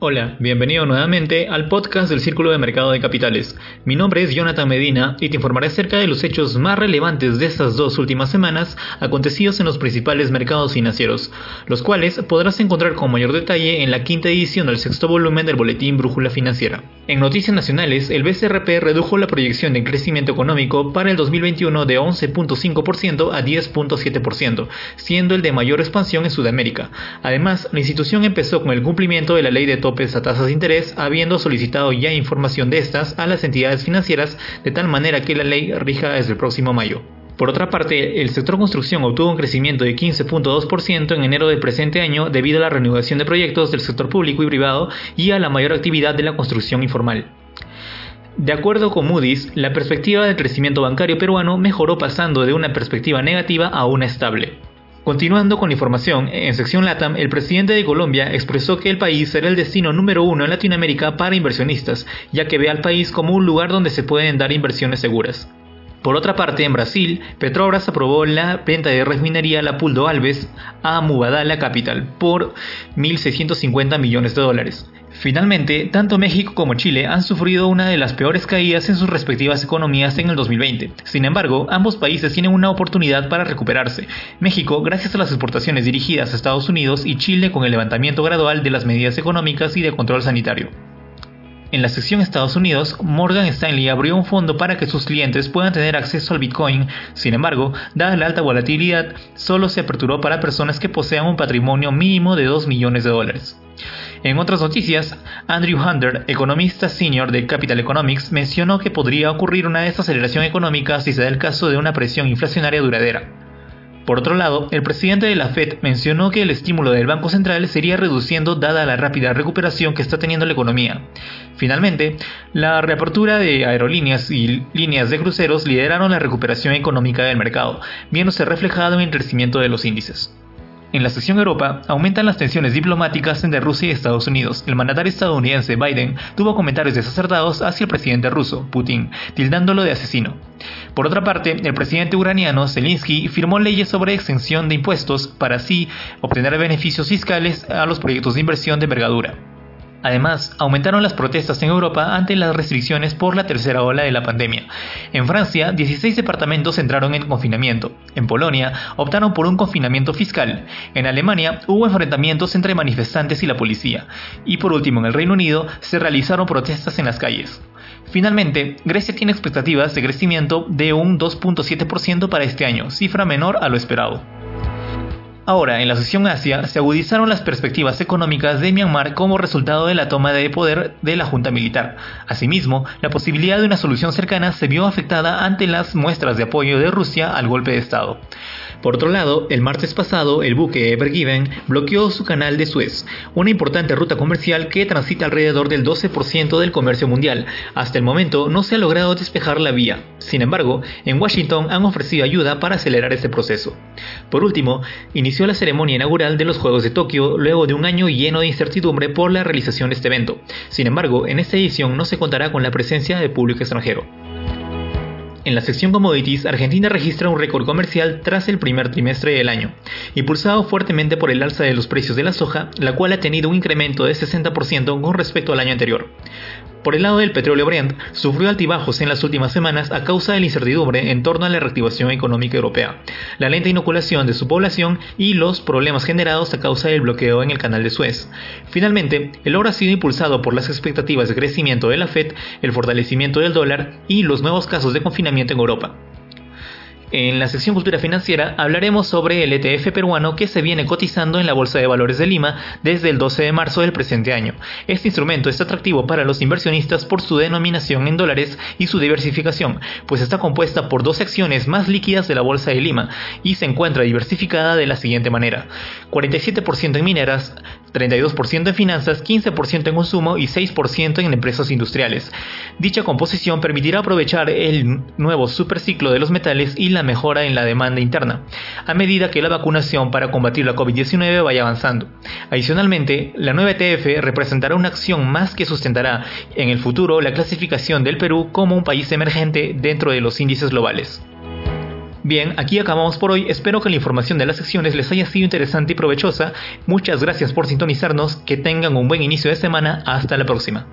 Hola, bienvenido nuevamente al podcast del Círculo de Mercado de Capitales. Mi nombre es Jonathan Medina y te informaré acerca de los hechos más relevantes de estas dos últimas semanas acontecidos en los principales mercados financieros, los cuales podrás encontrar con mayor detalle en la quinta edición del sexto volumen del Boletín Brújula Financiera. En noticias nacionales, el BCRP redujo la proyección de crecimiento económico para el 2021 de 11.5% a 10.7%, siendo el de mayor expansión en Sudamérica. Además, la institución empezó con el cumplimiento de la ley de a tasas de interés, habiendo solicitado ya información de estas a las entidades financieras de tal manera que la ley rija desde el próximo mayo. Por otra parte, el sector construcción obtuvo un crecimiento de 15.2% en enero del presente año debido a la renovación de proyectos del sector público y privado y a la mayor actividad de la construcción informal. De acuerdo con Moody's, la perspectiva del crecimiento bancario peruano mejoró pasando de una perspectiva negativa a una estable. Continuando con la información, en sección LATAM, el presidente de Colombia expresó que el país será el destino número uno en Latinoamérica para inversionistas, ya que ve al país como un lugar donde se pueden dar inversiones seguras. Por otra parte, en Brasil, Petrobras aprobó la venta de refinería La Puldo Alves a Mubadala Capital por 1.650 millones de dólares. Finalmente, tanto México como Chile han sufrido una de las peores caídas en sus respectivas economías en el 2020. Sin embargo, ambos países tienen una oportunidad para recuperarse. México gracias a las exportaciones dirigidas a Estados Unidos y Chile con el levantamiento gradual de las medidas económicas y de control sanitario. En la sección Estados Unidos, Morgan Stanley abrió un fondo para que sus clientes puedan tener acceso al Bitcoin. Sin embargo, dada la alta volatilidad, solo se aperturó para personas que posean un patrimonio mínimo de 2 millones de dólares. En otras noticias, Andrew Hunter, economista senior de Capital Economics, mencionó que podría ocurrir una desaceleración económica si se da el caso de una presión inflacionaria duradera. Por otro lado, el presidente de la Fed mencionó que el estímulo del Banco Central sería reduciendo dada la rápida recuperación que está teniendo la economía. Finalmente, la reapertura de aerolíneas y líneas de cruceros lideraron la recuperación económica del mercado, viéndose reflejado en el crecimiento de los índices. En la sección Europa, aumentan las tensiones diplomáticas entre Rusia y Estados Unidos. El mandatario estadounidense Biden tuvo comentarios desacertados hacia el presidente ruso, Putin, tildándolo de asesino. Por otra parte, el presidente ucraniano Zelensky firmó leyes sobre exención de impuestos para así obtener beneficios fiscales a los proyectos de inversión de envergadura. Además, aumentaron las protestas en Europa ante las restricciones por la tercera ola de la pandemia. En Francia, 16 departamentos entraron en confinamiento. En Polonia, optaron por un confinamiento fiscal. En Alemania, hubo enfrentamientos entre manifestantes y la policía. Y por último, en el Reino Unido, se realizaron protestas en las calles. Finalmente, Grecia tiene expectativas de crecimiento de un 2.7% para este año, cifra menor a lo esperado. Ahora, en la sesión Asia, se agudizaron las perspectivas económicas de Myanmar como resultado de la toma de poder de la Junta Militar. Asimismo, la posibilidad de una solución cercana se vio afectada ante las muestras de apoyo de Rusia al golpe de Estado. Por otro lado, el martes pasado, el buque Ever Given bloqueó su canal de Suez, una importante ruta comercial que transita alrededor del 12% del comercio mundial. Hasta el momento no se ha logrado despejar la vía. Sin embargo, en Washington han ofrecido ayuda para acelerar este proceso. Por último, inició la ceremonia inaugural de los Juegos de Tokio luego de un año lleno de incertidumbre por la realización de este evento. Sin embargo, en esta edición no se contará con la presencia de público extranjero. En la sección Commodities, Argentina registra un récord comercial tras el primer trimestre del año, impulsado fuertemente por el alza de los precios de la soja, la cual ha tenido un incremento de 60% con respecto al año anterior. Por el lado del petróleo Brent, sufrió altibajos en las últimas semanas a causa de la incertidumbre en torno a la reactivación económica europea, la lenta inoculación de su población y los problemas generados a causa del bloqueo en el canal de Suez. Finalmente, el oro ha sido impulsado por las expectativas de crecimiento de la Fed, el fortalecimiento del dólar y los nuevos casos de confinamiento en Europa. En la sección Cultura Financiera hablaremos sobre el ETF peruano que se viene cotizando en la Bolsa de Valores de Lima desde el 12 de marzo del presente año. Este instrumento es atractivo para los inversionistas por su denominación en dólares y su diversificación, pues está compuesta por dos secciones más líquidas de la Bolsa de Lima y se encuentra diversificada de la siguiente manera. 47% en mineras, 32% en finanzas, 15% en consumo y 6% en empresas industriales. Dicha composición permitirá aprovechar el nuevo superciclo de los metales y la mejora en la demanda interna, a medida que la vacunación para combatir la COVID-19 vaya avanzando. Adicionalmente, la nueva ETF representará una acción más que sustentará en el futuro la clasificación del Perú como un país emergente dentro de los índices globales. Bien, aquí acabamos por hoy. Espero que la información de las secciones les haya sido interesante y provechosa. Muchas gracias por sintonizarnos. Que tengan un buen inicio de semana. Hasta la próxima.